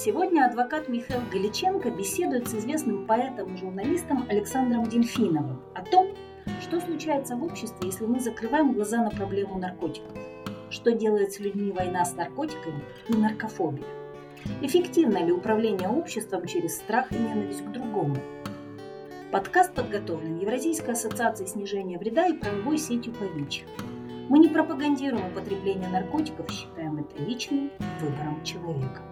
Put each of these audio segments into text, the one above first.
Сегодня адвокат Михаил Галиченко беседует с известным поэтом и журналистом Александром Дельфиновым о том, что случается в обществе, если мы закрываем глаза на проблему наркотиков, что делает с людьми война с наркотиками и наркофобия, эффективно ли управление обществом через страх и ненависть к другому. Подкаст подготовлен Евразийской ассоциацией снижения вреда и правовой сетью ПАВИЧ. Мы не пропагандируем употребление наркотиков, считаем это личным выбором человека.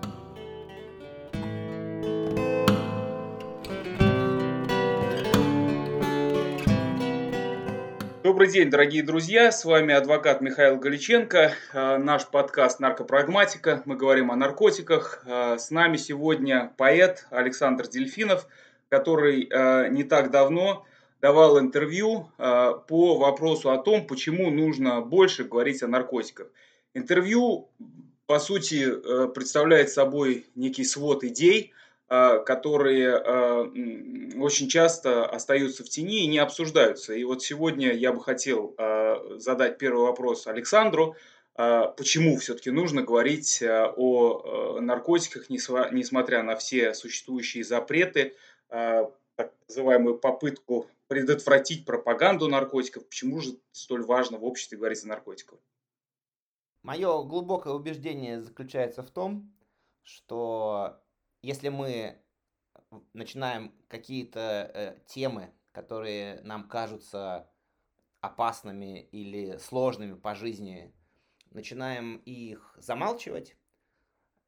Добрый день, дорогие друзья, с вами адвокат Михаил Галиченко, э, наш подкаст «Наркопрагматика», мы говорим о наркотиках. Э, с нами сегодня поэт Александр Дельфинов, который э, не так давно давал интервью по вопросу о том, почему нужно больше говорить о наркотиках. Интервью, по сути, представляет собой некий свод идей, которые очень часто остаются в тени и не обсуждаются. И вот сегодня я бы хотел задать первый вопрос Александру. Почему все-таки нужно говорить о наркотиках, несмотря на все существующие запреты, так называемую попытку предотвратить пропаганду наркотиков? Почему же столь важно в обществе говорить о наркотиках? Мое глубокое убеждение заключается в том, что если мы начинаем какие-то э, темы, которые нам кажутся опасными или сложными по жизни, начинаем их замалчивать,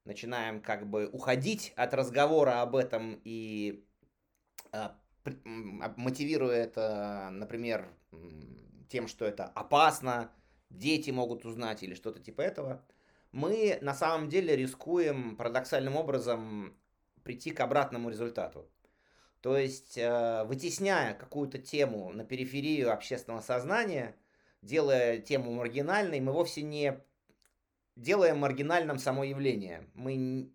начинаем как бы уходить от разговора об этом и э, мотивируя это, например, тем, что это опасно, дети могут узнать или что-то типа этого, мы на самом деле рискуем парадоксальным образом прийти к обратному результату. То есть, э, вытесняя какую-то тему на периферию общественного сознания, делая тему маргинальной, мы вовсе не делаем маргинальным само явление. Мы,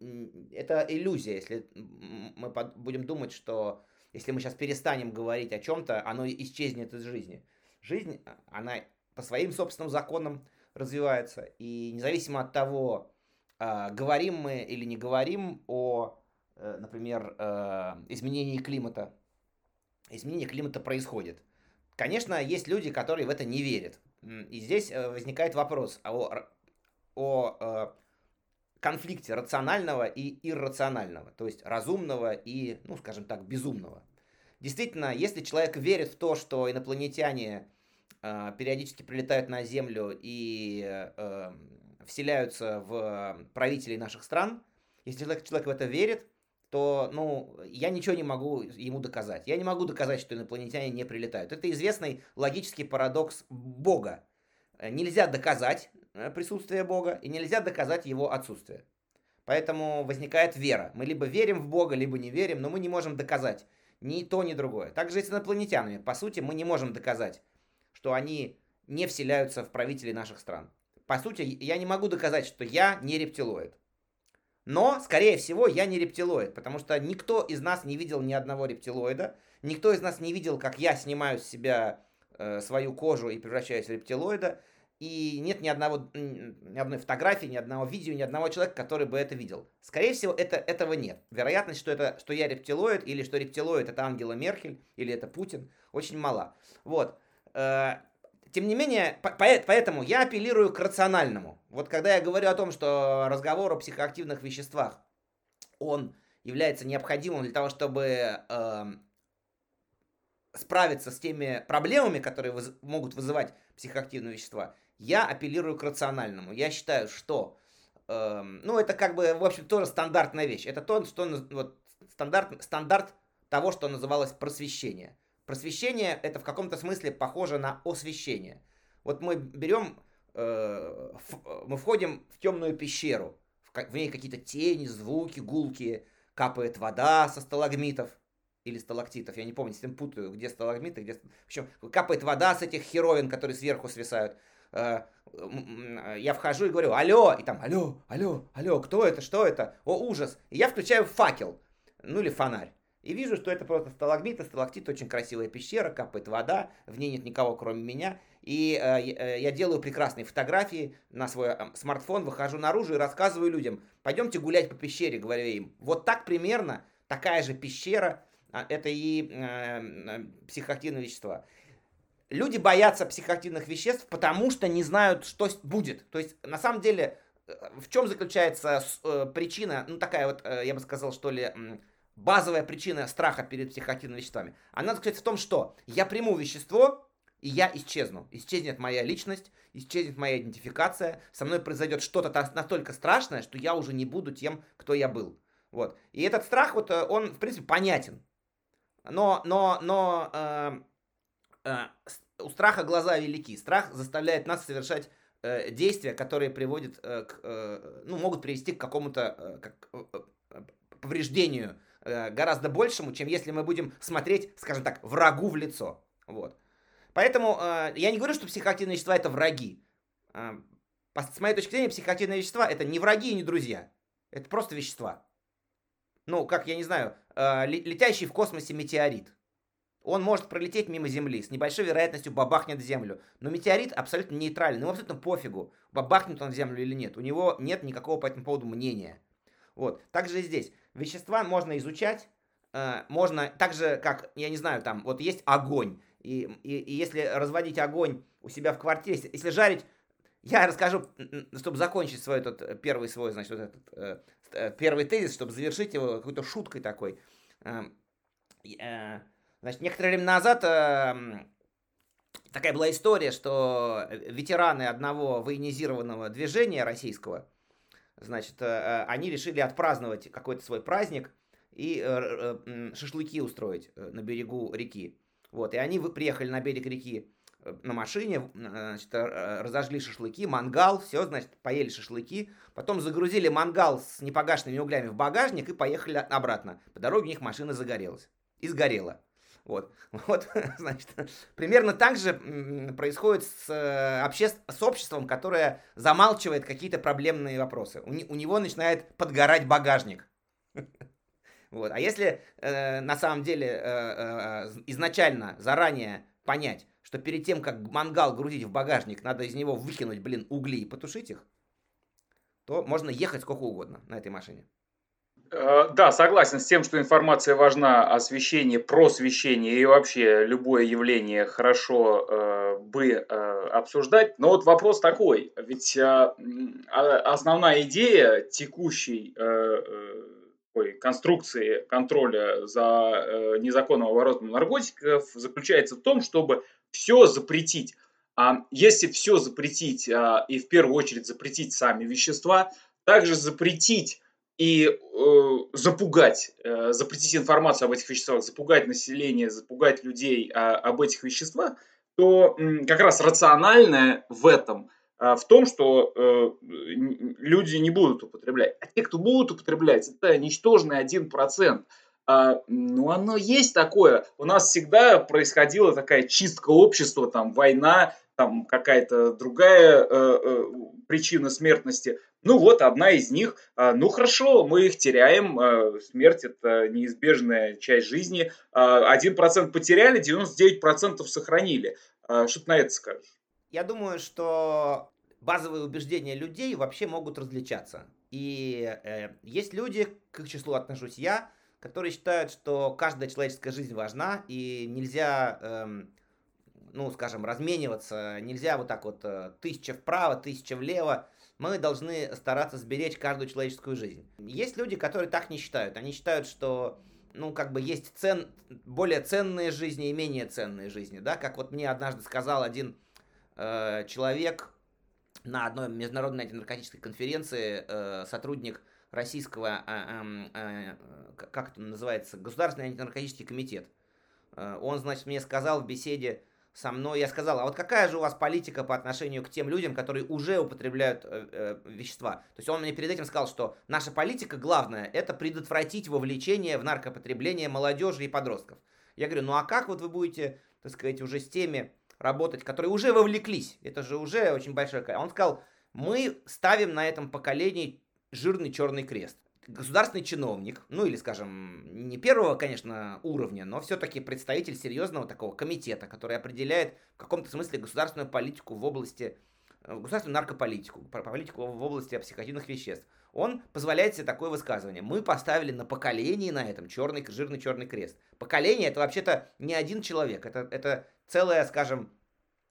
это иллюзия, если мы будем думать, что если мы сейчас перестанем говорить о чем-то, оно исчезнет из жизни. Жизнь, она по своим собственным законам развивается. И независимо от того, а, говорим мы или не говорим о, э, например, э, изменении климата, изменение климата происходит. Конечно, есть люди, которые в это не верят. И здесь э, возникает вопрос о, о конфликте рационального и иррационального, то есть разумного и, ну, скажем так, безумного. Действительно, если человек верит в то, что инопланетяне э, периодически прилетают на Землю и э, вселяются в правителей наших стран, если человек, человек в это верит, то, ну, я ничего не могу ему доказать. Я не могу доказать, что инопланетяне не прилетают. Это известный логический парадокс Бога. Нельзя доказать Э, присутствие Бога, и нельзя доказать его отсутствие. Поэтому возникает вера. Мы либо верим в Бога, либо не верим, но мы не можем доказать ни то, ни другое. Также и с инопланетянами. По сути, мы не можем доказать, что они не вселяются в правителей наших стран. По сути, я не могу доказать, что я не рептилоид. Но, скорее всего, я не рептилоид, потому что никто из нас не видел ни одного рептилоида, никто из нас не видел, как я снимаю с себя э, свою кожу и превращаюсь в рептилоида, и нет ни одного, ни одной фотографии, ни одного видео, ни одного человека, который бы это видел. Скорее всего, это, этого нет. Вероятность, что, это, что я рептилоид, или что рептилоид это Ангела Меркель, или это Путин, очень мала. Вот. Тем не менее, поэтому я апеллирую к рациональному. Вот когда я говорю о том, что разговор о психоактивных веществах, он является необходимым для того, чтобы э, справиться с теми проблемами, которые выз могут вызывать психоактивные вещества, я апеллирую к рациональному. Я считаю, что, э, ну, это как бы, в общем, тоже стандартная вещь. Это то, что, вот, стандарт, стандарт того, что называлось просвещение. Просвещение это в каком-то смысле похоже на освещение. Вот мы берем, э, в, мы входим в темную пещеру, в, в ней какие-то тени, звуки, гулки, капает вода со сталагмитов или сталактитов, я не помню, с этим путаю, где сталагмиты, где... В общем, капает вода с этих херовин, которые сверху свисают. Э, я вхожу и говорю, алло, и там, алло, алло, алло, кто это, что это? О, ужас. И я включаю факел, ну или фонарь. И вижу, что это просто сталагмит, и сталактит, очень красивая пещера, капает вода, в ней нет никого, кроме меня. И э, я делаю прекрасные фотографии на свой э, смартфон, выхожу наружу и рассказываю людям, пойдемте гулять по пещере, говорю им. Вот так примерно, такая же пещера, а, это и э, психоактивные вещества. Люди боятся психоактивных веществ, потому что не знают, что будет. То есть, на самом деле, в чем заключается э, причина, ну такая вот, э, я бы сказал, что ли, базовая причина страха перед психоактивными веществами? Она заключается в том, что я приму вещество, и я исчезну. Исчезнет моя личность, исчезнет моя идентификация, со мной произойдет что-то настолько страшное, что я уже не буду тем, кто я был. Вот. И этот страх, вот, э, он, в принципе, понятен. Но, но, но э, э, у страха глаза велики. Страх заставляет нас совершать э, действия, которые приводят э, к, ну, могут привести к какому-то как, повреждению э, гораздо большему, чем если мы будем смотреть, скажем так, врагу в лицо. Вот. Поэтому э, я не говорю, что психоактивные вещества это враги. Э, с моей точки зрения, психоактивные вещества это не враги и не друзья. Это просто вещества. Ну, как, я не знаю, э, летящий в космосе метеорит. Он может пролететь мимо Земли, с небольшой вероятностью бабахнет в Землю. Но метеорит абсолютно нейтральный, ему абсолютно пофигу, бабахнет он в Землю или нет. У него нет никакого по этому поводу мнения. Вот. Также и здесь. Вещества можно изучать, э, можно, так же, как, я не знаю, там, вот есть огонь. И, и, и если разводить огонь у себя в квартире, если, если жарить, я расскажу, чтобы закончить свой этот э, первый свой, значит, вот этот э, э, первый тезис, чтобы завершить его какой-то шуткой такой. Э, э, значит, некоторое время назад э, такая была история, что ветераны одного военизированного движения российского, значит, э, э они решили отпраздновать какой-то свой праздник и э, шашлыки устроить на берегу реки. Вот, и они приехали на берег реки на машине, значит, разожгли шашлыки, мангал, все, значит, поели шашлыки, потом загрузили мангал с непогашенными углями в багажник и поехали обратно. По дороге у них машина загорелась и сгорела. Вот, вот, значит, примерно так же происходит с, э, обще... с обществом, которое замалчивает какие-то проблемные вопросы. У, у него начинает подгорать багажник. Вот. А если э, на самом деле э, э, изначально, заранее понять, что перед тем, как мангал грузить в багажник, надо из него выкинуть, блин, угли и потушить их, то можно ехать сколько угодно на этой машине. Э, да, согласен с тем, что информация важна, освещение, просвещение и вообще любое явление хорошо э, бы э, обсуждать. Но вот вопрос такой, ведь э, а, основная идея текущей э, э конструкции контроля за э, незаконным оборотом наркотиков заключается в том, чтобы все запретить. А если все запретить а, и в первую очередь запретить сами вещества, также запретить и э, запугать, э, запретить информацию об этих веществах, запугать население, запугать людей а, об этих веществах, то м, как раз рациональное в этом – а, в том, что э, люди не будут употреблять. А те, кто будут употреблять, это ничтожный один процент. А, ну, оно есть такое. У нас всегда происходила такая чистка общества, там, война, там, какая-то другая э, э, причина смертности. Ну, вот одна из них. А, ну, хорошо, мы их теряем. А, смерть – это неизбежная часть жизни. А, один процент потеряли, 99% сохранили. Что ты на это скажешь? Я думаю, что базовые убеждения людей вообще могут различаться. И э, есть люди, к их числу отношусь я, которые считают, что каждая человеческая жизнь важна, и нельзя, э, ну, скажем, размениваться, нельзя вот так вот э, тысяча вправо, тысяча влево. Мы должны стараться сберечь каждую человеческую жизнь. Есть люди, которые так не считают. Они считают, что ну, как бы есть цен, более ценные жизни и менее ценные жизни, да, как вот мне однажды сказал один э, человек, на одной международной антинаркотической конференции э, сотрудник российского, э, э, как это называется, Государственный антинаркотический комитет. Э, он, значит, мне сказал в беседе со мной, я сказал, а вот какая же у вас политика по отношению к тем людям, которые уже употребляют э, э, вещества? То есть он мне перед этим сказал, что наша политика главная – это предотвратить вовлечение в наркопотребление молодежи и подростков. Я говорю, ну а как вот вы будете, так сказать, уже с теми работать, которые уже вовлеклись. Это же уже очень большое... Он сказал, мы ставим на этом поколении жирный черный крест. Государственный чиновник, ну или, скажем, не первого, конечно, уровня, но все-таки представитель серьезного такого комитета, который определяет в каком-то смысле государственную политику в области, э, государственную наркополитику, политику в области психотивных веществ. Он позволяет себе такое высказывание. Мы поставили на поколение на этом черный, жирный черный крест. Поколение это вообще-то не один человек, это, это целая, скажем,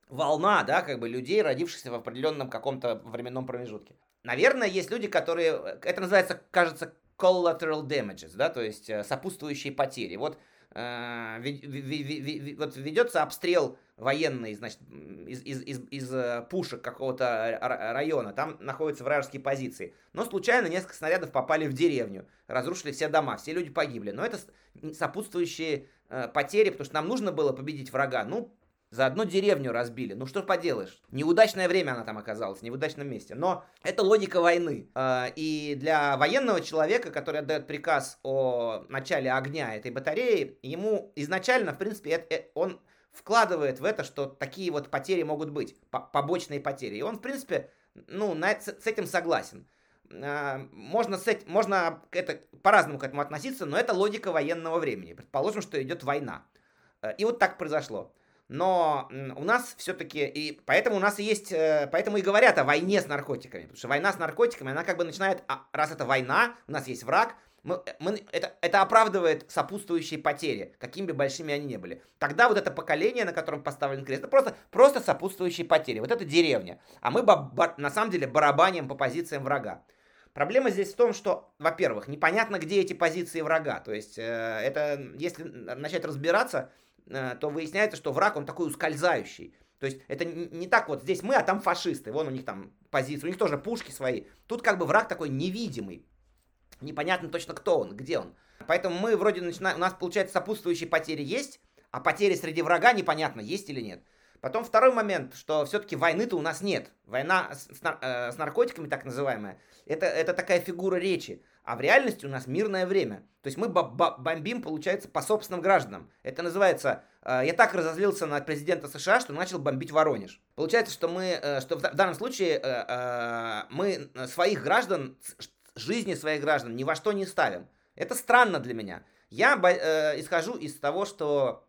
волна, да, как бы людей, родившихся в определенном каком-то временном промежутке. Наверное, есть люди, которые... Это называется, кажется, collateral damages, да, то есть э, сопутствующие потери. Вот, э, вот ведется обстрел военный, значит, из, из, из, из э, пушек какого-то района, там находятся вражеские позиции. Но случайно несколько снарядов попали в деревню, разрушили все дома, все люди погибли. Но это сопутствующие э, потери, потому что нам нужно было победить врага. Ну, за одну деревню разбили. Ну что поделаешь. Неудачное время она там оказалась, в неудачном месте. Но это логика войны. А, и для военного человека, который отдает приказ о начале огня этой батареи, ему изначально, в принципе, э, он вкладывает в это, что такие вот потери могут быть, побочные потери. И он, в принципе, ну, с этим согласен. А, можно, с этим, можно это, по-разному к этому относиться, но это логика военного времени. Предположим, что идет война. Э, и вот так произошло но у нас все-таки, и поэтому у нас есть, э, поэтому и говорят о войне с наркотиками, потому что война с наркотиками, она как бы начинает, а, раз это война, у нас есть враг, мы, мы, это, это оправдывает сопутствующие потери, какими бы большими они ни были. Тогда вот это поколение, на котором поставлен крест, это просто, просто сопутствующие потери. Вот это деревня. А мы на самом деле барабаним по позициям врага. Проблема здесь в том, что, во-первых, непонятно, где эти позиции врага. То есть, э, это, если начать разбираться, Э, то выясняется, что враг, он такой ускользающий. То есть это не так вот здесь мы, а там фашисты. Вон у них там позиции, у них тоже пушки свои. Тут как бы враг такой невидимый. Непонятно точно, кто он, где он. Поэтому мы вроде начинаем, у нас получается сопутствующие потери есть, а потери среди врага непонятно, есть или нет. Потом второй момент, что все-таки войны-то у нас нет. Война с, э, с наркотиками, так называемая, это, это такая фигура речи. А в реальности у нас мирное время. То есть мы бомбим, получается, по собственным гражданам. Это называется э, «я так разозлился на президента США, что начал бомбить Воронеж». Получается, что мы, э, что в данном случае мы своих граждан, жизни своих граждан ни во что не ставим. Это странно для меня. Я исхожу из того, что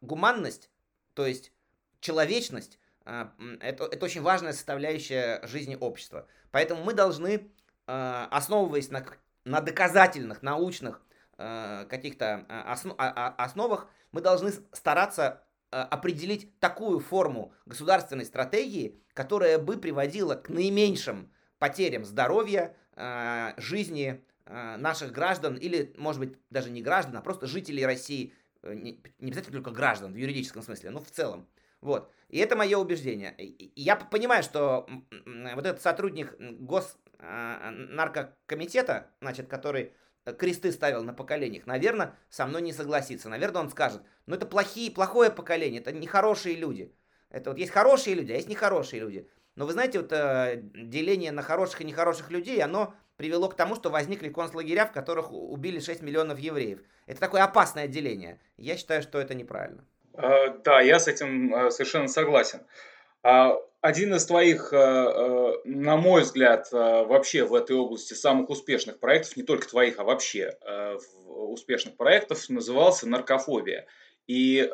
гуманность, то есть человечность, это, это очень важная составляющая жизни общества. Поэтому мы должны Э, основываясь на, на доказательных, научных э, каких-то основ, а, а, основах, мы должны стараться определить такую форму государственной стратегии, которая бы приводила к наименьшим потерям здоровья, жизни наших граждан или, может быть, даже не граждан, а просто жителей России, не, не обязательно только граждан в юридическом смысле, но в целом. Вот. И это мое убеждение. И я понимаю, что вот этот сотрудник гос а, наркокомитета, значит, который кресты ставил на поколениях, наверное, со мной не согласится. Наверное, он скажет, ну это плохие, плохое поколение, это нехорошие люди. Это вот есть хорошие люди, а есть нехорошие люди. Но вы знаете, вот э, деление на хороших и нехороших людей, оно привело к тому, что возникли концлагеря, в которых убили 6 миллионов евреев. Это такое опасное деление. Я считаю, что это неправильно. А, да, я с этим а, совершенно согласен. А, один из твоих, э, э, на мой взгляд, э, вообще в этой области самых успешных проектов, не только твоих, а вообще успешных проектов, назывался «Наркофобия». И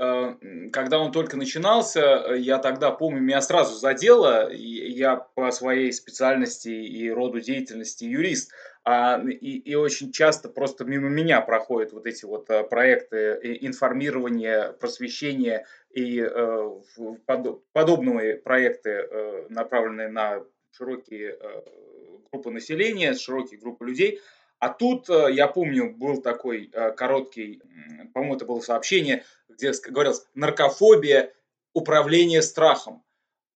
когда он только начинался, я тогда, помню, меня сразу задело, я по своей специальности и роду деятельности юрист, а, и, и очень часто просто мимо меня проходят вот эти вот проекты информирования, просвещения и э, подобные проекты, э, направленные на широкие э, группы населения, широкие группы людей. А тут, я помню, был такой короткий, по-моему, это было сообщение, где говорилось «наркофобия, управление страхом».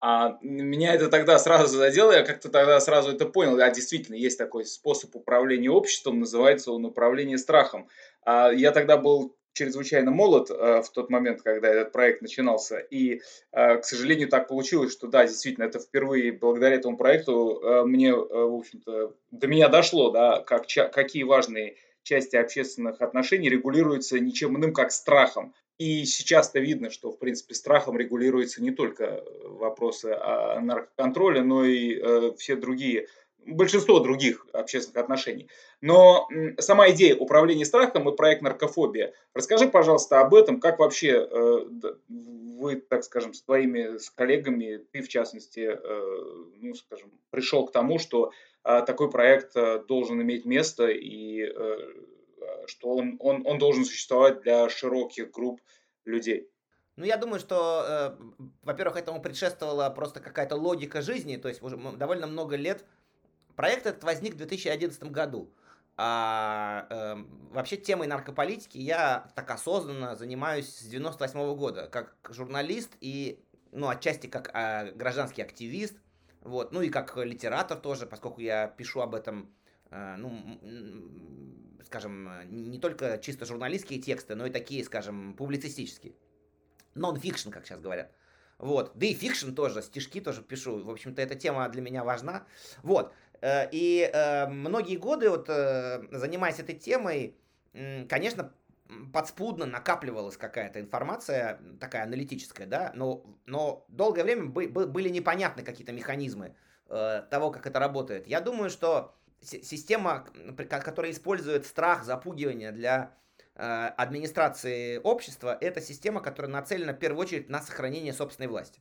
А меня это тогда сразу задело, я как-то тогда сразу это понял. А действительно, есть такой способ управления обществом, называется он управление страхом. А я тогда был чрезвычайно молод э, в тот момент, когда этот проект начинался. И, э, к сожалению, так получилось, что да, действительно, это впервые благодаря этому проекту э, мне, э, в общем-то, до меня дошло, да, как, ча, какие важные части общественных отношений регулируются ничем иным, как страхом. И сейчас-то видно, что, в принципе, страхом регулируются не только вопросы о наркоконтроле, но и э, все другие большинство других общественных отношений. Но сама идея управления страхом и проект наркофобия. Расскажи, пожалуйста, об этом, как вообще э, вы, так скажем, с твоими с коллегами, ты в частности, э, ну, скажем, пришел к тому, что э, такой проект должен иметь место и что он, он, он должен существовать для широких групп людей. Ну, я думаю, что, э, во-первых, этому предшествовала просто какая-то логика жизни, то есть уже довольно много лет Проект этот возник в 2011 году. А э, вообще темой наркополитики я так осознанно занимаюсь с 98 -го года, как журналист и, ну, отчасти как э, гражданский активист, вот, ну и как литератор тоже, поскольку я пишу об этом, э, ну, скажем, не только чисто журналистские тексты, но и такие, скажем, публицистические. Non-fiction, как сейчас говорят. Вот. Да и fiction тоже, стишки тоже пишу. В общем-то, эта тема для меня важна. Вот. Э, и э, многие годы, вот, э, занимаясь этой темой, конечно, подспудно накапливалась какая-то информация, такая аналитическая, да, но, но долгое время были непонятны какие-то механизмы того, как это работает. Я думаю, что система, которая использует страх, запугивание для администрации общества, это система, которая нацелена в первую очередь на сохранение собственной власти.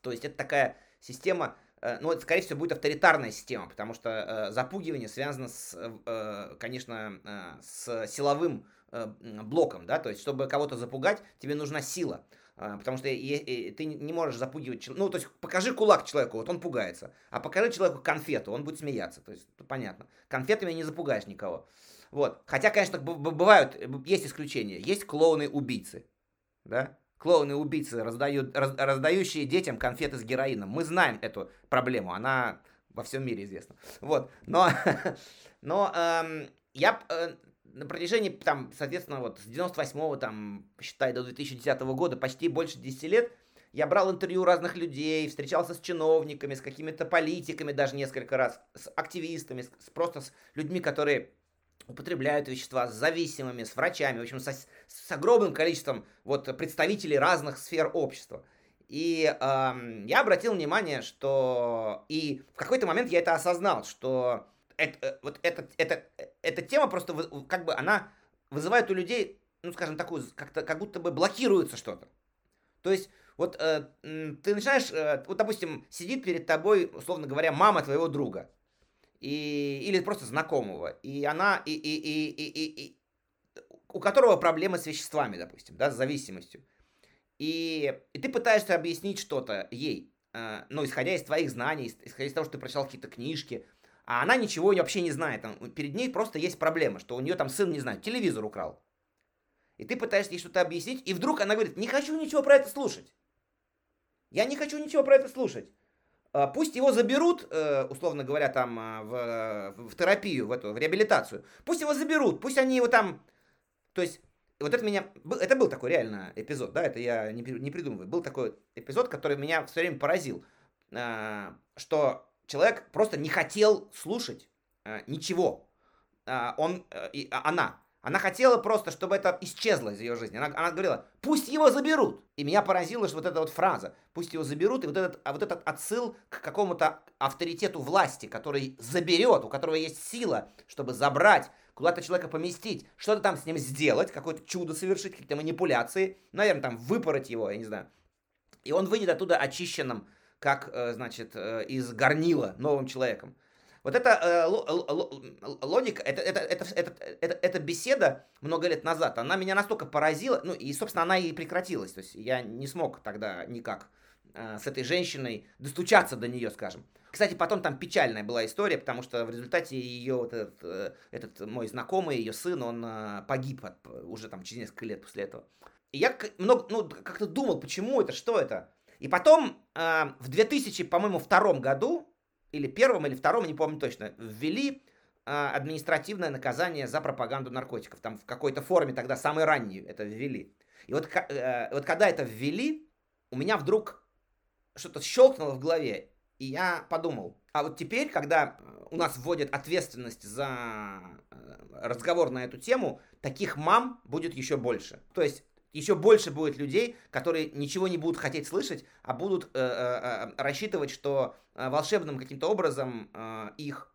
То есть это такая система ну, это, скорее всего, будет авторитарная система, потому что э, запугивание связано с, э, конечно, э, с силовым э, блоком, да, то есть, чтобы кого-то запугать, тебе нужна сила, э, потому что и, и, ты не можешь запугивать ну, то есть, покажи кулак человеку, вот он пугается, а покажи человеку конфету, он будет смеяться, то есть, понятно, конфетами не запугаешь никого. Вот. Хотя, конечно, бывают, есть исключения. Есть клоуны-убийцы. Да? Клоуны-убийцы, раздают, раз, раздающие детям конфеты с героином. Мы знаем эту проблему, она во всем мире известна. Вот, но, но эм, я э, на протяжении, там, соответственно, вот с 98-го, там, считай, до 2010 года, почти больше 10 лет, я брал интервью разных людей, встречался с чиновниками, с какими-то политиками даже несколько раз, с активистами, с, просто с людьми, которые употребляют вещества, с зависимыми, с врачами, в общем, со, с огромным количеством вот, представителей разных сфер общества. И э, я обратил внимание, что... И в какой-то момент я это осознал, что это, э, вот это, это, эта тема просто как бы она вызывает у людей, ну, скажем, такую, как-то, как будто бы блокируется что-то. То есть вот э, ты начинаешь, э, вот, допустим, сидит перед тобой, условно говоря, мама твоего друга и, или просто знакомого, и она, и, и, и, и, и, и, у которого проблемы с веществами, допустим, да, с зависимостью. И, и ты пытаешься объяснить что-то ей, э, ну, исходя из твоих знаний, исходя из того, что ты прочитал какие-то книжки, а она ничего вообще не знает. Там, перед ней просто есть проблема, что у нее там сын, не знаю, телевизор украл. И ты пытаешься ей что-то объяснить, и вдруг она говорит, не хочу ничего про это слушать. Я не хочу ничего про это слушать. А, пусть его заберут, э, условно говоря, там а, в, в терапию, в эту, в реабилитацию. Пусть его заберут, пусть они его там... То есть, вот это меня... Это был такой реально эпизод, да, это я не, не придумываю. Был такой эпизод, который меня все время поразил. А, что человек просто не хотел слушать ничего. Он, и, она она хотела просто, чтобы это исчезло из ее жизни. Она, она говорила, пусть его заберут. И меня поразила что вот эта вот фраза, пусть его заберут, и вот этот, а вот этот отсыл к какому-то авторитету власти, который заберет, у которого есть сила, чтобы забрать, куда-то человека поместить, что-то там с ним сделать, какое-то чудо совершить, какие-то манипуляции, наверное, там выпороть его, я не знаю. И он выйдет оттуда очищенным, как, э, значит, э, из горнила, новым человеком. Вот эта э, логика, это, это, это, это, эта беседа много лет назад, она меня настолько поразила, ну и, собственно, она и прекратилась. То есть я не смог тогда никак э, с этой женщиной достучаться до нее, скажем. Кстати, потом там печальная была история, потому что в результате ее вот этот, э, этот мой знакомый, ее сын, он э, погиб от, уже там через несколько лет после этого. И я много, ну, как-то думал, почему это, что это. И потом э, в 2000, по-моему, втором году или первом, или втором, не помню точно, ввели а, административное наказание за пропаганду наркотиков. Там в какой-то форме тогда, самой ранней, это ввели. И вот, э, вот когда это ввели, у меня вдруг что-то щелкнуло в голове, и я подумал, а вот теперь, когда у нас вводят ответственность за э, разговор на эту тему, таких мам будет еще больше. То есть еще больше будет людей, которые ничего не будут хотеть слышать, а будут э, э, э рассчитывать, что волшебным каким-то образом их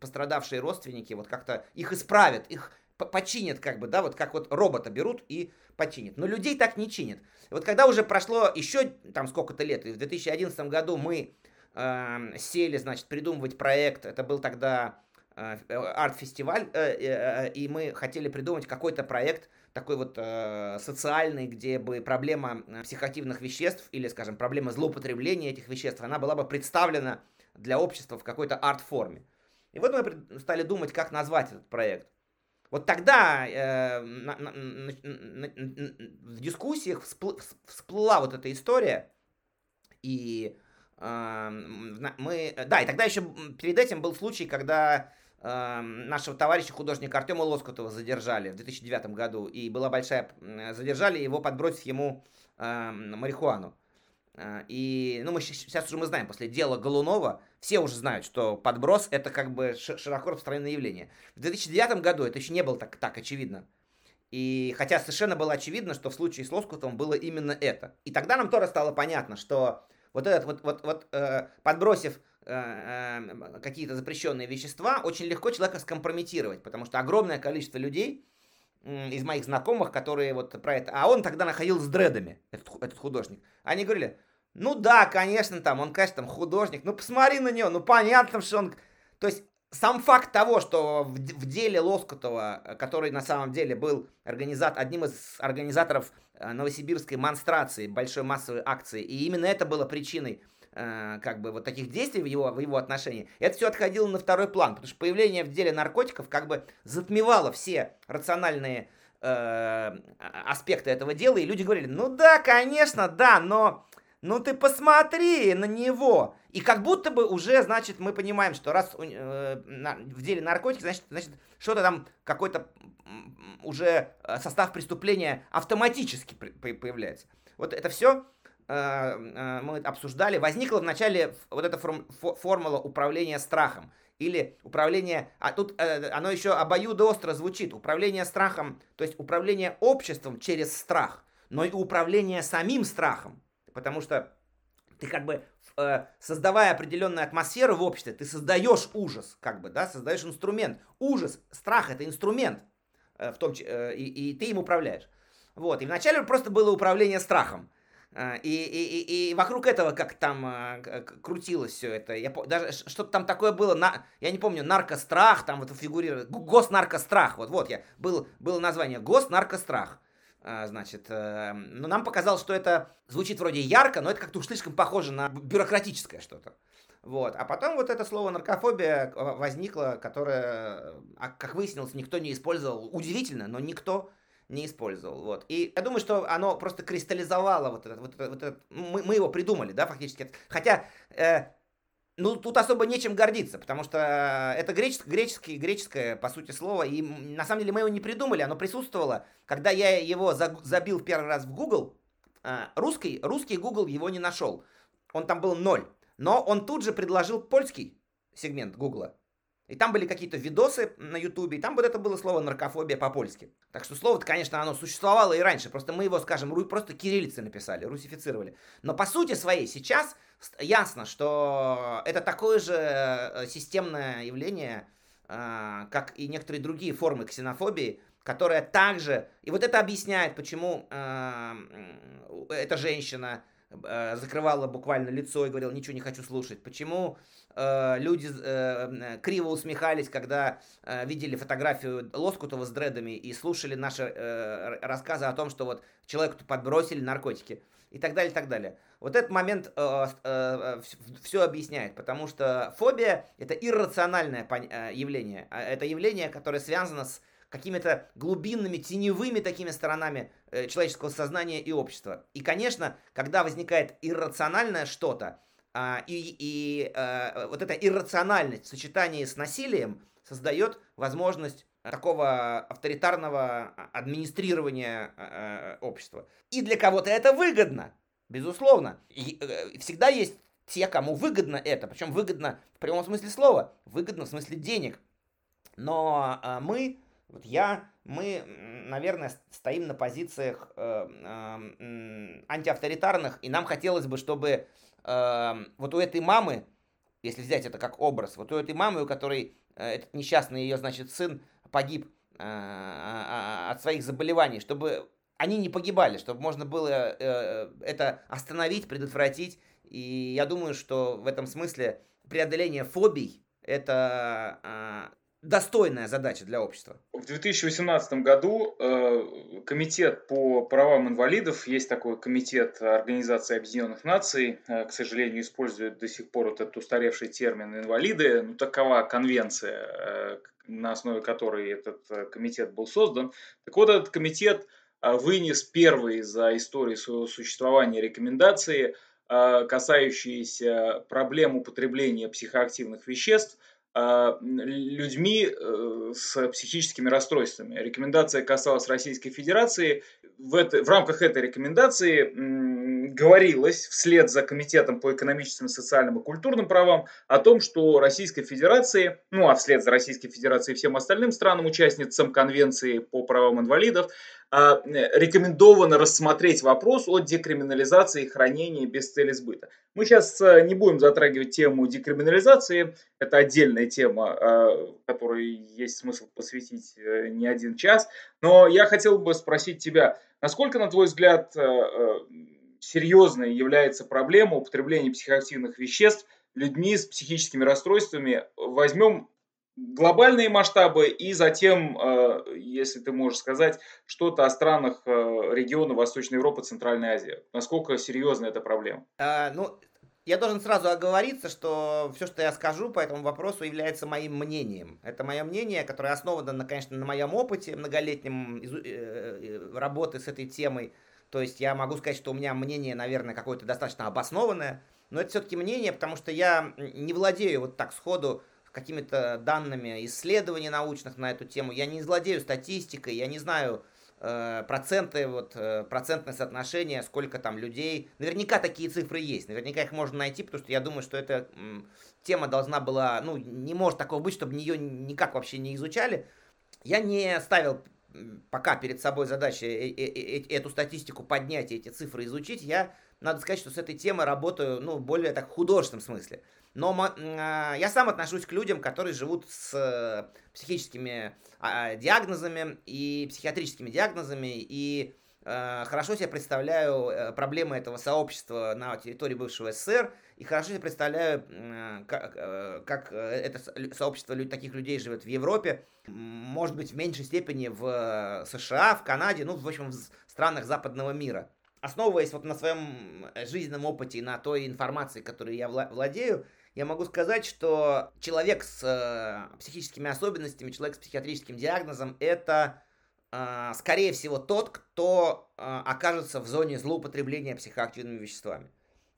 пострадавшие родственники вот как-то их исправят, их починят как бы, да, вот как вот робота берут и починят. Но людей так не чинят. И вот когда уже прошло еще там сколько-то лет, и в 2011 году мы э, сели, значит, придумывать проект, это был тогда арт-фестиваль, э, э, и мы хотели придумать какой-то проект, такой вот э, социальный, где бы проблема э, психоактивных веществ или, скажем, проблема злоупотребления этих веществ, она была бы представлена для общества в какой-то арт-форме. И вот мы стали думать, как назвать этот проект. Вот тогда э, на, на, на, на, в дискуссиях всплы, всплыла вот эта история, и э, мы, да, и тогда еще перед этим был случай, когда э, нашего товарища художника Артема Лоскутова задержали в 2009 году, и была большая, задержали его, подбросив ему э, марихуану. И, ну, мы сейчас уже мы знаем, после дела Голунова, все уже знают, что подброс это как бы широко распространенное явление. В 2009 году это еще не было так, так очевидно. И хотя совершенно было очевидно, что в случае с Лоскутом было именно это. И тогда нам тоже стало понятно, что вот этот вот, вот, вот э, подбросив какие-то запрещенные вещества, очень легко человека скомпрометировать, потому что огромное количество людей из моих знакомых, которые вот про это... А он тогда находил с дредами, этот, этот художник. Они говорили, ну да, конечно, там, он, конечно, там художник, ну посмотри на него, ну понятно, что он... То есть сам факт того, что в, в деле Лоскутова, который на самом деле был организат, одним из организаторов э, новосибирской монстрации, большой массовой акции, и именно это было причиной э, как бы вот таких действий в его, в его отношении, это все отходило на второй план, потому что появление в деле наркотиков как бы затмевало все рациональные э, аспекты этого дела, и люди говорили, ну да, конечно, да, но ну ты посмотри на него. И как будто бы уже, значит, мы понимаем, что раз э, на, в деле наркотики, значит, значит что-то там, какой-то уже э, состав преступления автоматически появляется. Вот это все мы обсуждали, возникла вначале вот эта форм, формула управления страхом. Или управление, а тут э, оно еще обоюдоостро звучит, управление страхом, то есть управление обществом через страх, но и управление самим страхом. Потому что ты как бы создавая определенную атмосферу в обществе, ты создаешь ужас, как бы, да, создаешь инструмент. Ужас, страх это инструмент, в том, и, и ты им управляешь. Вот, и вначале просто было управление страхом. А, и, и, и, и вокруг этого как там а, крутилось все это. Я, даже что-то там такое было, на, я не помню, наркострах, там вот фигурирует, госнаркострах, вот, вот я, был, было название госнаркострах. А, значит, э, но нам показалось, что это звучит вроде ярко, но это как-то уж слишком похоже на бюрократическое что-то. Вот. А потом вот это слово наркофобия возникло, которое, как выяснилось, никто не использовал. Удивительно, но никто не использовал. Вот. И я думаю, что оно просто кристаллизовало вот этот, вот, вот этот мы, мы его придумали, да, фактически. Хотя, э, ну, тут особо нечем гордиться, потому что это греческое, греческое, греческое, по сути, слово, и на самом деле мы его не придумали, оно присутствовало. Когда я его забил первый раз в Google, э, русский, русский Google его не нашел. Он там был ноль. Но он тут же предложил польский сегмент Гугла. И там были какие-то видосы на ютубе, и там вот это было слово наркофобия по-польски. Так что слово-то, конечно, оно существовало и раньше, просто мы его, скажем, просто кириллицей написали, русифицировали. Но по сути своей сейчас ясно, что это такое же э, системное явление, э, как и некоторые другие формы ксенофобии, которая также... И вот это объясняет, почему э, эта женщина закрывала буквально лицо и говорила, ничего не хочу слушать. Почему Э, люди э, криво усмехались, когда э, видели фотографию Лоскутова с дредами и слушали наши э, рассказы о том, что вот человеку подбросили наркотики и так далее, и так далее. Вот этот момент э, э, все объясняет, потому что фобия это иррациональное э, явление. А это явление, которое связано с какими-то глубинными, теневыми такими сторонами э, человеческого сознания и общества. И, конечно, когда возникает иррациональное что-то, а, и, и а, вот эта иррациональность в сочетании с насилием создает возможность такого авторитарного администрирования а, общества. И для кого-то это выгодно, безусловно. И, э, всегда есть те, кому выгодно это, причем выгодно в прямом смысле слова, выгодно в смысле денег. Но мы Вот я, мы, наверное, стоим на позициях э, антиавторитарных, и нам хотелось бы, чтобы э, вот у этой мамы, если взять это как образ, вот у этой мамы, у которой э, этот несчастный ее, значит, сын погиб э, э, от своих заболеваний, чтобы они не погибали, чтобы можно было это остановить, предотвратить. И я думаю, что в этом смысле преодоление фобий это э, достойная задача для общества. В 2018 году э, комитет по правам инвалидов, есть такой комитет Организации Объединенных Наций, э, к сожалению, использует до сих пор вот этот устаревший термин инвалиды. Ну, такова конвенция, э, на основе которой этот э, комитет был создан. Так вот, этот комитет э, вынес первые за историю своего существования рекомендации, э, касающиеся проблем употребления психоактивных веществ – людьми э, с психическими расстройствами. Рекомендация касалась Российской Федерации. В, это, в рамках этой рекомендации говорилось вслед за Комитетом по экономическим, социальным и культурным правам о том, что Российской Федерации, ну а вслед за Российской Федерацией и всем остальным странам-участницам Конвенции по правам инвалидов, а, рекомендовано рассмотреть вопрос о декриминализации хранения без цели сбыта. Мы сейчас э, не будем затрагивать тему декриминализации, это отдельная тема, а, которой есть смысл посвятить э, не один час, но я хотел бы спросить тебя, насколько, на твой взгляд, э, серьезной является проблема употребления психоактивных веществ людьми с психическими расстройствами. Возьмем глобальные масштабы и затем, э, если ты можешь сказать, что-то о странах э, региона Восточной Европы, Центральной Азии. Насколько серьезна эта проблема? А, ну, я должен сразу оговориться, что все, что я скажу по этому вопросу, является моим мнением. Это мое мнение, которое основано, конечно, на моем опыте многолетнем э, работы с этой темой. То есть я могу сказать, что у меня мнение, наверное, какое-то достаточно обоснованное. Но это все-таки мнение, потому что я не владею вот так сходу какими-то данными исследований научных на эту тему. Я не владею статистикой, я не знаю э, проценты, вот, э, процентное соотношение, сколько там людей. Наверняка такие цифры есть, наверняка их можно найти, потому что я думаю, что эта м, тема должна была, ну, не может такого быть, чтобы ее никак вообще не изучали. Я не ставил пока перед собой задача э, э, э, эту статистику поднять и эти цифры изучить. Я, надо сказать, что с этой темой работаю, ну, более так в художественном смысле. Но а, я сам отношусь к людям, которые живут с э, психическими а, диагнозами и психиатрическими диагнозами, и э, хорошо себе представляю э, проблемы этого сообщества на территории бывшего СССР, и хорошо себе представляю, как, как это сообщество таких людей живет в Европе, может быть, в меньшей степени в США, в Канаде, ну, в общем, в странах западного мира. Основываясь вот на своем жизненном опыте и на той информации, которой я владею, я могу сказать, что человек с э, психическими особенностями, человек с психиатрическим диагнозом, это, э, скорее всего, тот, кто э, окажется в зоне злоупотребления психоактивными веществами.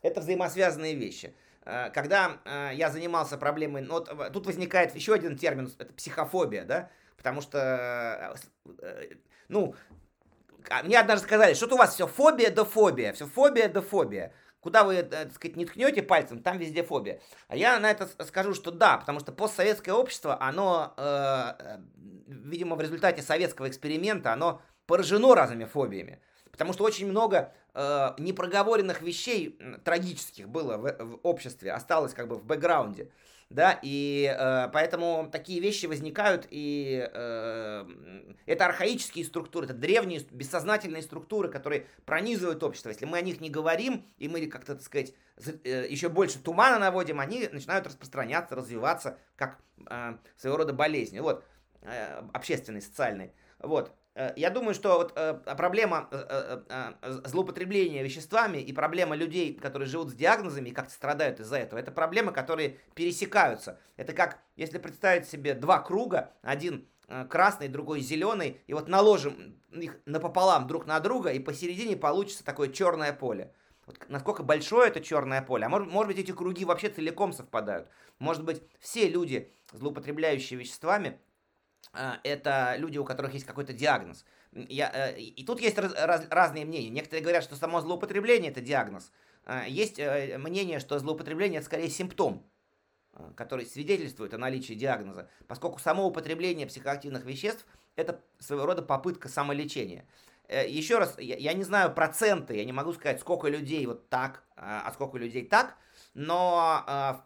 Это взаимосвязанные вещи. Э, когда э, я занимался проблемой, ну, вот, э, тут возникает еще один термин, это психофобия, да, потому что, ну, а, мне однажды сказали, что у вас все фобия да фобия, все фобия да фобия. Куда вы, так сказать, не ткнете пальцем, там везде фобия. А я на это скажу, что да, потому что постсоветское общество, оно, э, видимо, в результате советского эксперимента, оно поражено разными фобиями. Потому что очень много э, непроговоренных вещей трагических было в, в обществе, осталось как бы в бэкграунде да, и э, поэтому такие вещи возникают, и э, это архаические структуры, это древние бессознательные структуры, которые пронизывают общество. Если мы о них не говорим, и мы как-то, так сказать, э, еще больше тумана наводим, они начинают распространяться, развиваться, как э, своего рода болезни, вот, э, общественные, социальные, вот. Э, я думаю, что вот э, проблема э, злоупотребления веществами и проблема людей, которые живут с диагнозами и как-то страдают из-за этого, это проблемы, которые пересекаются. Это как, если представить себе два круга, один красный, другой зеленый, и вот наложим их напополам друг на друга, и посередине получится такое черное поле. Вот насколько большое это черное поле. А может, может быть, эти круги вообще целиком совпадают. Может быть, все люди, злоупотребляющие веществами, а, это люди, у которых есть какой-то диагноз. Я, э, и тут есть раз, раз, разные мнения. Некоторые говорят, что само злоупотребление это диагноз. А, есть э, мнение, что злоупотребление это скорее симптом. э, который свидетельствует о наличии диагноза, поскольку само употребление психоактивных веществ – это своего рода попытка самолечения. Еще раз, я не знаю проценты, я не могу сказать, сколько людей вот так, а сколько людей так, но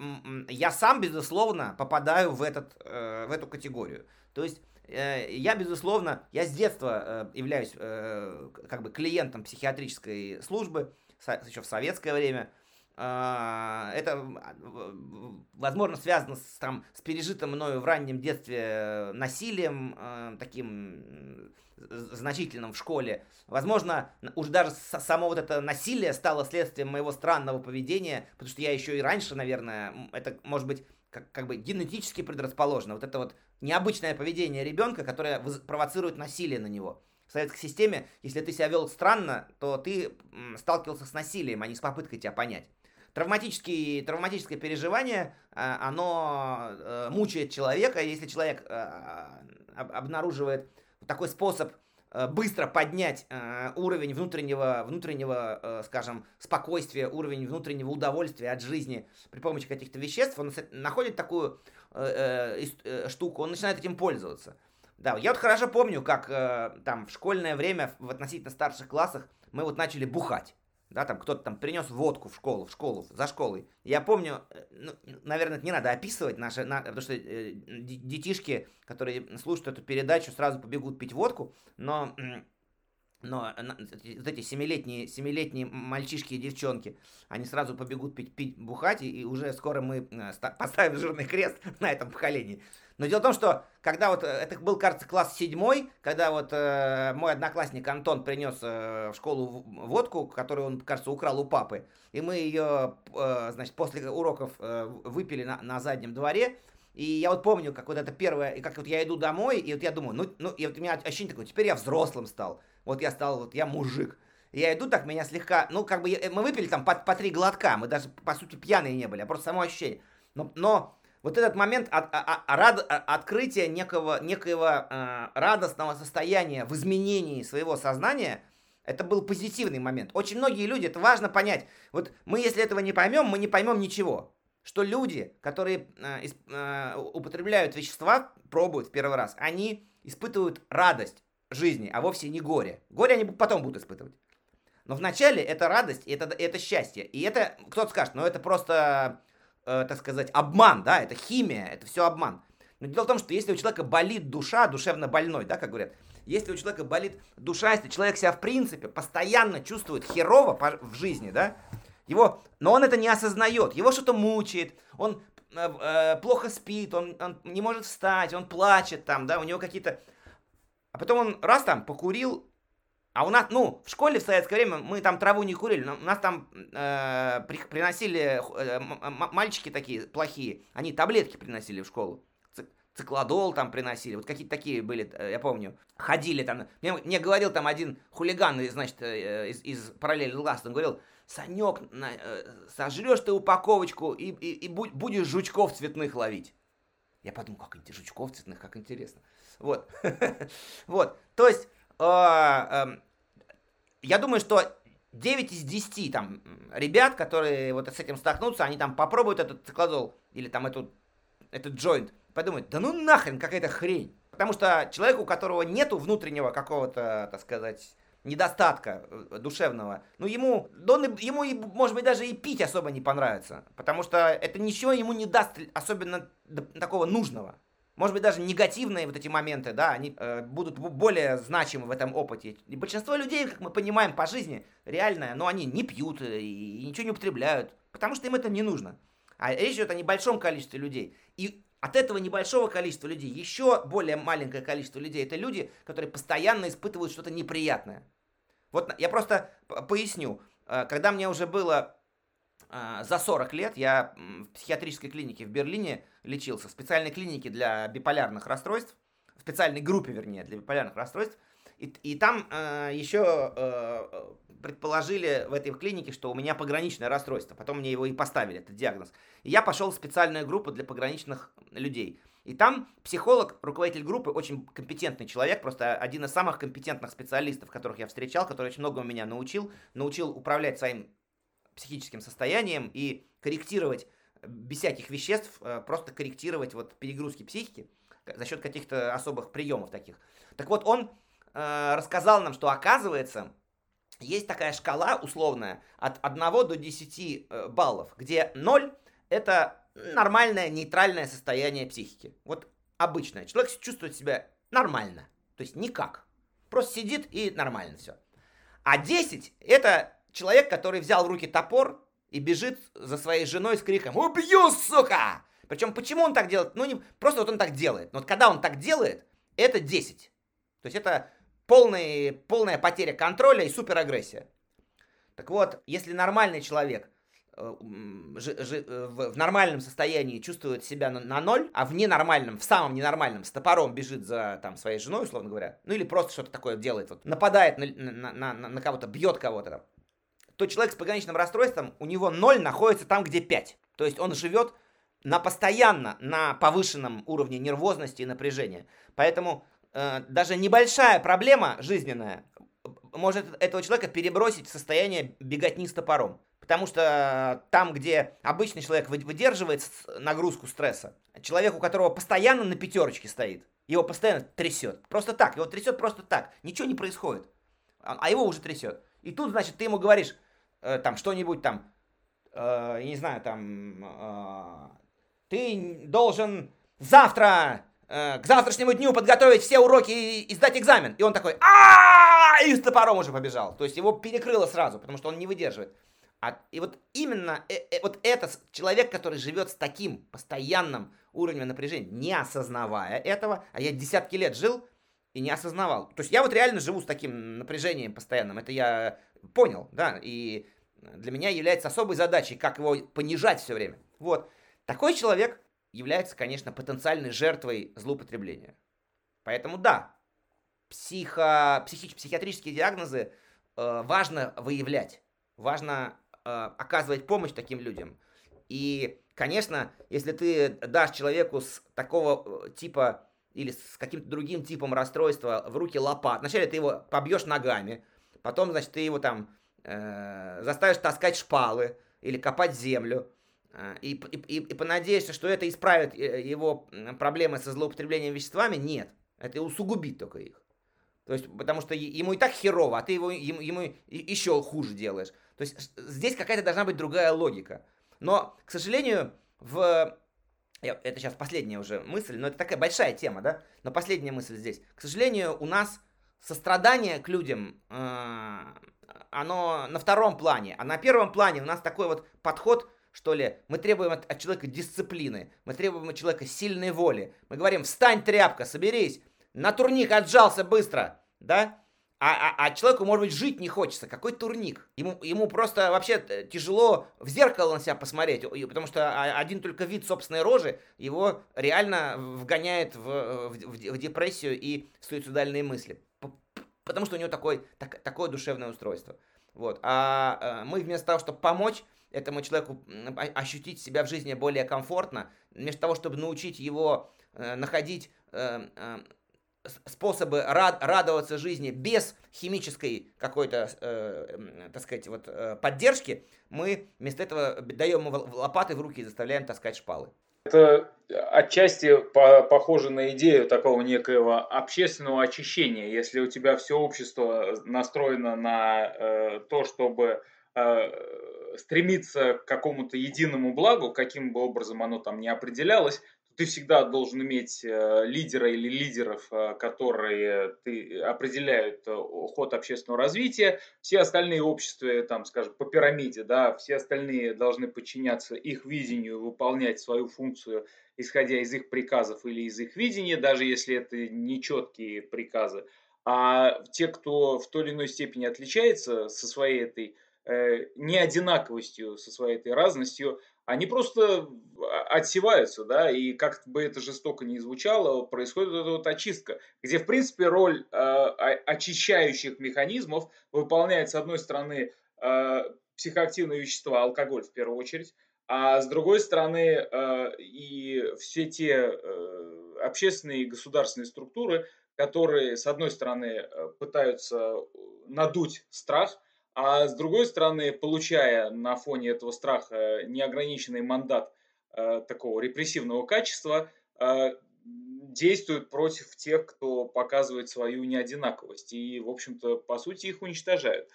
я сам, безусловно, попадаю в, этот, в эту категорию. То есть я, безусловно, я с детства являюсь как бы клиентом психиатрической службы, еще в советское время. А, это, возможно, связано с, там, с пережитым мною в раннем детстве насилием, а, таким значительным в школе. Возможно, уже даже само вот это насилие стало следствием моего странного поведения, потому что я еще и раньше, наверное, это может быть как, как бы генетически предрасположено. Вот это вот необычное поведение ребенка, которое провоцирует насилие на него в советской системе, если ты себя вел странно, то ты сталкивался с насилием, а не с попыткой тебя понять. Травматические, травматическое переживание, а, оно э, мучает человека. Если человек э, обнаруживает такой способ быстро поднять уровень внутреннего, внутреннего, скажем, спокойствия, уровень внутреннего удовольствия от жизни при помощи каких-то веществ, он находит такую штуку, он начинает этим пользоваться. Да, я вот хорошо помню, как э, там в школьное время, в относительно старших классах, мы вот начали бухать. Да, там кто-то там принес водку в школу, в школу, за школой. Я помню, э, ну, наверное, это не надо описывать, наши, на, потому что э, детишки, которые слушают эту передачу, сразу побегут пить водку, но но вот эти семилетние, семилетние мальчишки и девчонки, они сразу побегут пить, пить бухать, и, и уже скоро мы э, поставим жирный крест на этом поколении. Но дело в том, что когда вот, э, это был, кажется, класс седьмой, когда вот э, мой одноклассник Антон принес э, в школу водку, которую он, кажется, украл у папы, и мы ее, э, значит, после уроков э, выпили на, на заднем дворе, и я вот помню, как вот это первое, и как вот я иду домой, и вот я думаю, ну, ну и вот у меня ощущение такое, теперь я взрослым стал. Вот я стал, вот я мужик. Я иду так, меня слегка, ну, как бы, мы выпили там по, по три глотка, мы даже, по сути, пьяные не были, а просто само ощущение. Но, но вот этот момент от, от, от, от открытия некого, некоего э, радостного состояния в изменении своего сознания, это был позитивный момент. Очень многие люди, это важно понять. Вот мы, если этого не поймем, мы не поймем ничего что люди, которые э, э, употребляют вещества, пробуют в первый раз, они испытывают радость жизни, а вовсе не горе. Горе они потом будут испытывать. Но вначале это радость, это, это счастье. И это, кто-то скажет, ну это просто, э, так сказать, обман, да, это химия, это все обман. Но дело в том, что если у человека болит душа, душевно больной, да, как говорят, если у человека болит душа, если человек себя в принципе постоянно чувствует херово в жизни, да, его, но он это не осознает, его что-то мучает, он э, э, плохо спит, он, он не может встать, он плачет там, да, у него какие-то... А потом он раз там покурил, а у нас, ну, в школе в советское время мы там траву не курили, но у нас там э, при, приносили э, мальчики такие плохие, они таблетки приносили в школу. Циклодол там приносили, вот какие-то такие были, э, я помню. Ходили там, мне, мне говорил там один хулиган, значит, э, из, из параллели Ласт, он говорил, Санек, э, сожрешь ты упаковочку и, и, и будешь жучков цветных ловить. Я подумал, как жучков цветных, как интересно. Вот. вот. То есть, э, э, я думаю, что 9 из 10 там ребят, которые вот с этим столкнутся, они там попробуют этот циклозол или там эту, этот джойнт, подумают, да ну нахрен какая-то хрень. Потому что человеку, у которого нету внутреннего какого-то, так сказать, недостатка э, душевного, ну ему, да он, ему, может быть, даже и пить особо не понравится, потому что это ничего ему не даст особенно такого нужного. Может быть, даже негативные вот эти моменты, да, они э, будут более значимы в этом опыте. И большинство людей, как мы понимаем по жизни, реально, но они не пьют э, и ничего не употребляют, потому что им это не нужно. А речь идет о небольшом количестве людей. И от этого небольшого количества людей еще более маленькое количество людей это люди, которые постоянно испытывают что-то неприятное. Вот я просто поясню. Э, когда мне уже было за 40 лет, я в психиатрической клинике в Берлине лечился, в специальной клинике для биполярных расстройств, в специальной группе, вернее, для биполярных расстройств. И, и там э, еще э, предположили в этой клинике, что у меня пограничное расстройство. Потом мне его и поставили, этот диагноз. И я пошел в специальную группу для пограничных людей. И там психолог, руководитель группы, очень компетентный человек, просто один из самых компетентных специалистов, которых я встречал, который очень многому меня научил, научил управлять своим психическим состоянием и корректировать без всяких веществ э, просто корректировать вот перегрузки психики за счет каких-то особых приемов таких. Так вот, он э, рассказал нам, что оказывается, есть такая шкала условная от 1 до 10 э, баллов, где 0 это нормальное нейтральное состояние психики. Вот обычное. Человек чувствует себя нормально, то есть никак. Просто сидит и нормально все. А 10 это человек, который взял в руки топор и бежит за своей женой с криком «Убью, сука!» Причем почему он так делает? Ну, не просто вот он так делает. Но вот когда он так делает, это 10. То есть это полный, полная потеря контроля и суперагрессия. Так вот, если нормальный человек э, э, в нормальном состоянии чувствует себя на, на ноль, а в ненормальном, в самом ненормальном, с топором бежит за там, своей женой, условно говоря, ну или просто что-то такое делает, вот, нападает на, на, на, на, кого-то, бьет кого-то, то человек с пограничным расстройством, у него ноль находится там, где 5. То есть он живет на постоянно на повышенном уровне нервозности и напряжения. Поэтому э, даже небольшая проблема жизненная может этого человека перебросить в состояние беготни с топором. Потому что там, где обычный человек выдерживает нагрузку стресса, человек, у которого постоянно на пятерочке стоит, его постоянно трясет. Просто так, его трясет просто так. Ничего не происходит. А, а его уже трясет. И тут, значит, ты ему говоришь, э, там, что-нибудь там, э, не знаю, там, э, ты должен завтра, э, к завтрашнему дню подготовить все уроки и, и сдать экзамен. И он такой, а и с топором уже побежал. То есть его перекрыло сразу, потому что он не выдерживает. А, и вот именно э, э, вот этот человек, который живет с таким постоянным уровнем напряжения, не осознавая этого, а я десятки лет жил и не осознавал. То есть я вот реально живу с таким напряжением постоянным, это я понял, да, и для меня является особой задачей, как его понижать все время. Вот. Такой человек является, конечно, потенциальной жертвой злоупотребления. Поэтому да, психо, психи, психиатрические диагнозы э, важно выявлять, важно э, оказывать помощь таким людям. И, конечно, если ты дашь человеку с такого э, типа или с каким-то другим типом расстройства в руки лопат, вначале ты его побьешь ногами, потом, значит, ты его там э, заставишь таскать шпалы или копать землю, а, и, и, и понадеешься, что это исправит э, его проблемы со злоупотреблением веществами, нет. Это усугубит только их. То есть, потому что ему и так херово, а ты его, ему, ему еще хуже делаешь. То есть здесь какая-то должна быть другая логика. Но, к сожалению, в... Это сейчас последняя уже мысль, но это такая большая тема, да? Но последняя мысль здесь. К сожалению, у нас сострадание к людям, э, оно на втором плане. А на первом плане у нас такой вот подход что ли, мы требуем от, от человека дисциплины, мы требуем от человека сильной воли. Мы говорим, встань, тряпка, соберись, на турник отжался быстро, да? А, а, а человеку, может быть, жить не хочется. Какой турник? Ему, ему просто вообще э, тяжело в зеркало на себя посмотреть, потому что один только вид собственной рожи его реально вгоняет в, в, в депрессию и суицидальные мысли. Потому что у него такой, так, такое душевное устройство. Вот. А, а мы вместо того, чтобы помочь, этому человеку ощутить себя в жизни более комфортно, вместо того, чтобы научить его э, находить э, э, способы рад, радоваться жизни без химической какой-то, э, так сказать, вот, э, поддержки, мы вместо этого даем ему лопаты в руки и заставляем таскать шпалы. Это отчасти по похоже на идею такого некоего общественного очищения. Если у тебя все общество настроено на э, то, чтобы э, стремиться к какому-то единому благу, каким бы образом оно там ни определялось, ты всегда должен иметь э, лидера или лидеров, э, которые ты, определяют э, ход общественного развития. Все остальные общества, там, скажем, по пирамиде, да, все остальные должны подчиняться их видению, выполнять свою функцию, исходя из их приказов или из их видения, даже если это нечеткие приказы. А те, кто в той или иной степени отличается со своей этой неодинаковостью, со своей этой разностью, они просто отсеваются, да, и как бы это жестоко не звучало, происходит эта вот очистка, где, в принципе, роль э, очищающих механизмов выполняет, с одной стороны, э, психоактивные вещества, алкоголь в первую очередь, а с другой стороны, э, и все те э, общественные и государственные структуры, которые, с одной стороны, э, пытаются надуть страх – а с другой стороны, получая на фоне этого страха неограниченный мандат э, такого репрессивного качества э, действуют против тех, кто показывает свою неодинаковость. И, в общем-то, по сути, их уничтожают.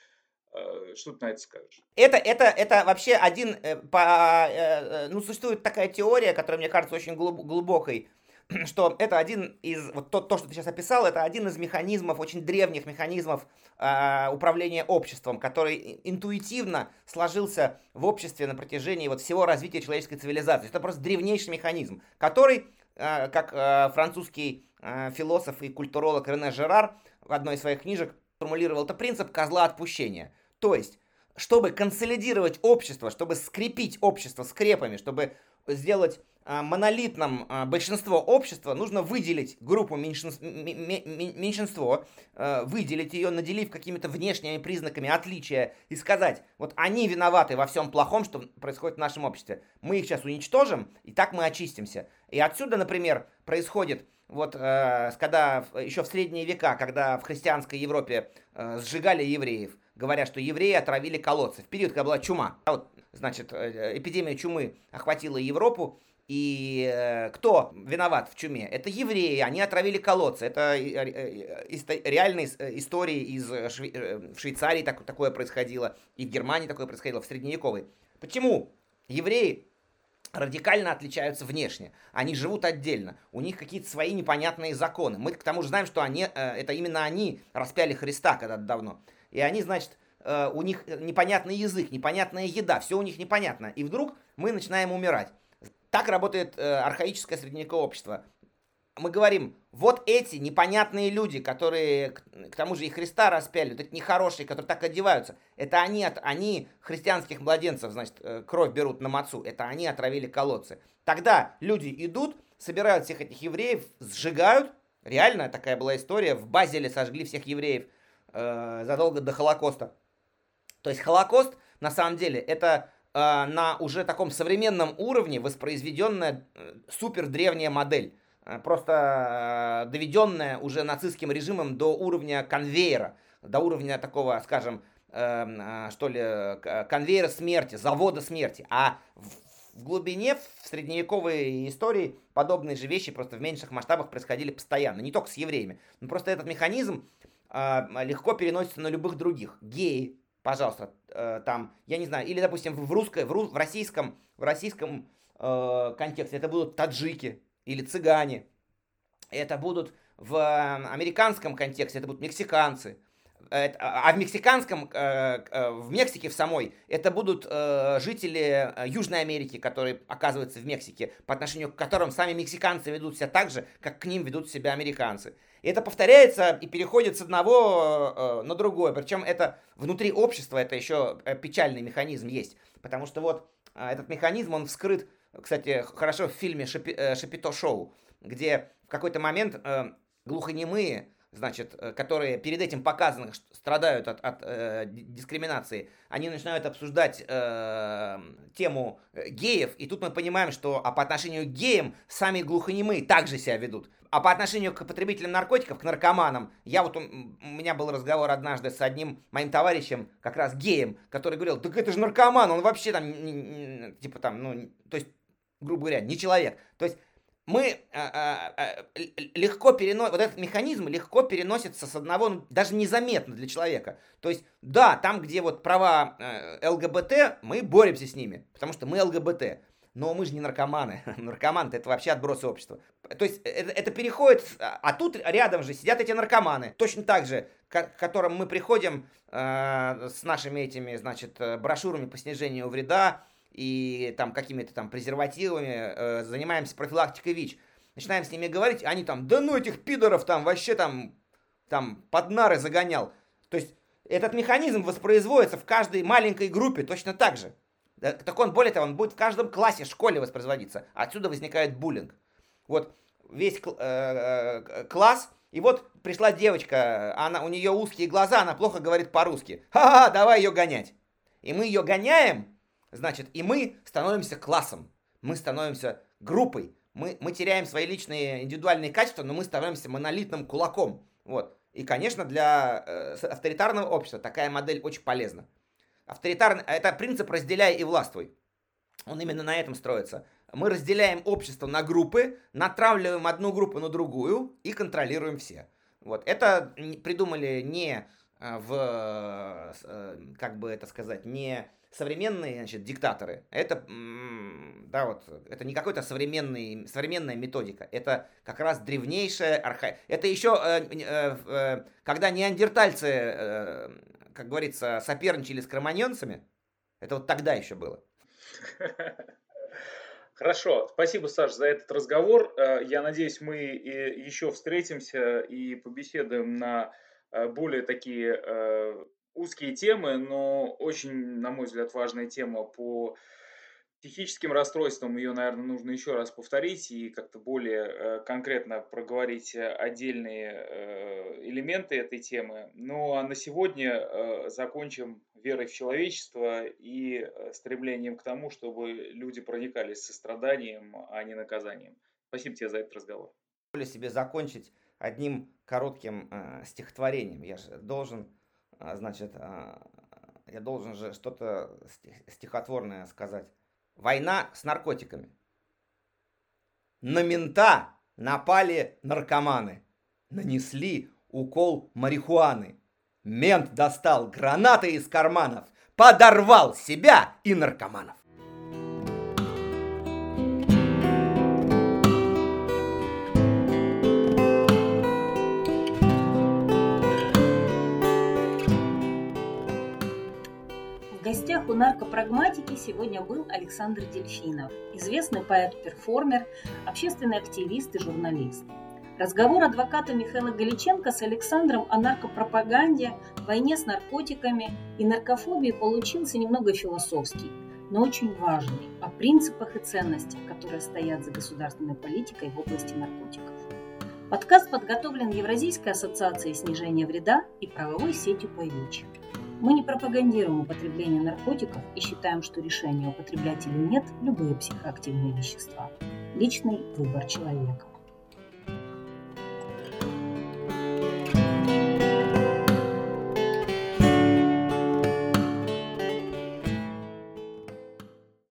Э, что ты на это скажешь? Это, это, это вообще один... Э, по, э, ну, существует такая теория, которая, мне кажется, очень глубокой, что это один из... Вот то, то, что ты сейчас описал, это один из механизмов, очень древних механизмов э, управления обществом, который интуитивно сложился в обществе на протяжении вот всего развития человеческой цивилизации. Это просто древнейший механизм, который Э, как э, французский э, философ и культуролог Рене Жерар в одной из своих книжек формулировал, это принцип козла отпущения. То есть, чтобы консолидировать общество, чтобы скрепить общество скрепами, чтобы сделать монолитном а, большинство общества, нужно выделить группу меньшинство, меньшинство а, выделить ее, наделив какими-то внешними признаками отличия и сказать, вот они виноваты во всем плохом, что происходит в нашем обществе. Мы их сейчас уничтожим, и так мы очистимся. И отсюда, например, происходит вот когда еще в средние века, когда в христианской Европе сжигали евреев, говоря, что евреи отравили колодцы. В период, когда была чума. Вот, значит, э, эпидемия чумы охватила Европу, и э, кто виноват в чуме? Это евреи, они отравили колодцы. Это э, э, реальные истории из Шве... в Швейцарии так, такое происходило, и в Германии такое происходило, в средневековой. Почему? Евреи радикально отличаются внешне. Они живут отдельно. У них какие-то свои непонятные законы. Мы к тому же знаем, что они, это именно они распяли Христа когда-то давно. И они, значит, у них непонятный язык, непонятная еда, все у них непонятно. И вдруг мы начинаем умирать. Так работает э, архаическое средневековое общество. Мы говорим, вот эти непонятные люди, которые, к, к тому же и Христа распяли, вот эти нехорошие, которые так одеваются, это они, от, они христианских младенцев, значит, э, кровь берут на мацу, это они отравили колодцы. Тогда люди идут, собирают всех этих евреев, сжигают, реально такая была история, в Базеле сожгли всех евреев э, задолго до Холокоста. То есть Холокост, на самом деле, это на уже таком современном уровне воспроизведенная э, супер древняя модель. Э, просто э, доведенная уже нацистским режимом до уровня конвейера, до уровня такого, скажем, э, что ли, конвейера смерти, завода смерти. А в, глубине, в средневековой истории подобные же вещи просто в меньших масштабах происходили постоянно. Не только с евреями. Но просто этот механизм легко переносится на любых других. Геи, пожалуйста, э, там, я не знаю, или, допустим, в, русской, в, рус, в российском, в российском э, контексте это будут таджики или цыгане, это будут в э, американском контексте, это будут мексиканцы, а, а в мексиканском, э, э, в Мексике в самой, это будут э, жители Южной Америки, которые оказываются в Мексике, по отношению к которым сами мексиканцы ведут себя так же, как к ним ведут себя американцы. И это повторяется и переходит с одного на другое. Причем это внутри общества, это еще печальный механизм есть. Потому что вот этот механизм, он вскрыт, кстати, хорошо в фильме «Шапито Шоу», где в какой-то момент глухонемые значит, э, которые перед этим показаны, страдают от, от э, дискриминации, они начинают обсуждать э, тему э, геев, и тут мы понимаем, что а по отношению к геям сами глухонемые также себя ведут. А по отношению к потребителям наркотиков, к наркоманам, я вот, у меня был разговор однажды с одним моим товарищем, как раз геем, который говорил, так это же наркоман, он вообще там, типа там, ну, то есть, грубо говоря, не человек. То есть, мы а, а, а, легко переносим, вот этот механизм легко переносится с одного, ну, даже незаметно для человека. То есть, да, там, где вот права э, ЛГБТ, мы боремся с ними, потому что мы ЛГБТ. Но мы же не наркоманы. Наркоман это вообще отбросы общества. То есть это, это переходит, а тут рядом же сидят эти наркоманы. Точно так же, к, к которым мы приходим э, с нашими этими, значит, э, брошюрами по снижению вреда, и там какими-то там презервативами, э, занимаемся профилактикой ВИЧ. Начинаем с ними говорить, они там, да ну этих пидоров там вообще там, там под нары загонял. То есть этот механизм воспроизводится в каждой маленькой группе точно так же. Так он, более того, он будет в каждом классе, школе воспроизводиться. Отсюда возникает буллинг. Вот весь э, э, класс, и вот пришла девочка, она, у нее узкие глаза, она плохо говорит по-русски. Ха-ха, давай ее гонять. И мы ее гоняем, Значит, и мы становимся классом, мы становимся группой, мы, мы теряем свои личные индивидуальные качества, но мы становимся монолитным кулаком. Вот. И, конечно, для э, авторитарного общества такая модель очень полезна. Авторитарный, это принцип «разделяй и властвуй». Он именно на этом строится. мы разделяем общество на группы, натравливаем одну группу на другую и контролируем все. Вот. Это придумали не э, в, э, как бы это сказать, не современные значит, диктаторы. Это, да, вот, это не современный, современная методика. Это как раз древнейшая арха... Это еще, э, э, э, когда неандертальцы, э, как говорится, соперничали с кроманьонцами, это вот тогда еще было. Хорошо, спасибо, Саш, за этот разговор. Э, я надеюсь, мы еще встретимся и побеседуем на э, более такие узкие темы, но очень, на мой взгляд, важная тема по психическим расстройствам. Ее, наверное, нужно еще раз повторить и как-то более конкретно проговорить отдельные элементы этой темы. Ну а на сегодня закончим верой в человечество и э, стремлением к тому, чтобы люди проникались состраданием, а не наказанием. Спасибо тебе за этот разговор. Себе закончить одним коротким э, стихотворением. Я же должен, э, значит, э, я должен же что-то стихотворное сказать. Война с наркотиками. На мента напали наркоманы. Нанесли укол марихуаны. Мент достал гранаты из карманов, подорвал себя и наркоманов. У наркопрагматики сегодня был Александр Дельфинов, известный поэт-перформер, общественный активист и журналист. Разговор адвоката Михаила Галиченко с Александром о наркопропаганде, войне с наркотиками и наркофобии получился немного философский, но очень важный, о принципах и ценностях, которые стоят за государственной политикой в области наркотиков. Подкаст подготовлен Евразийской ассоциацией снижения вреда и правовой сетью «Пойвич». Мы не пропагандируем употребление наркотиков и считаем, что решение употреблять или нет – любые психоактивные вещества. Личный выбор человека.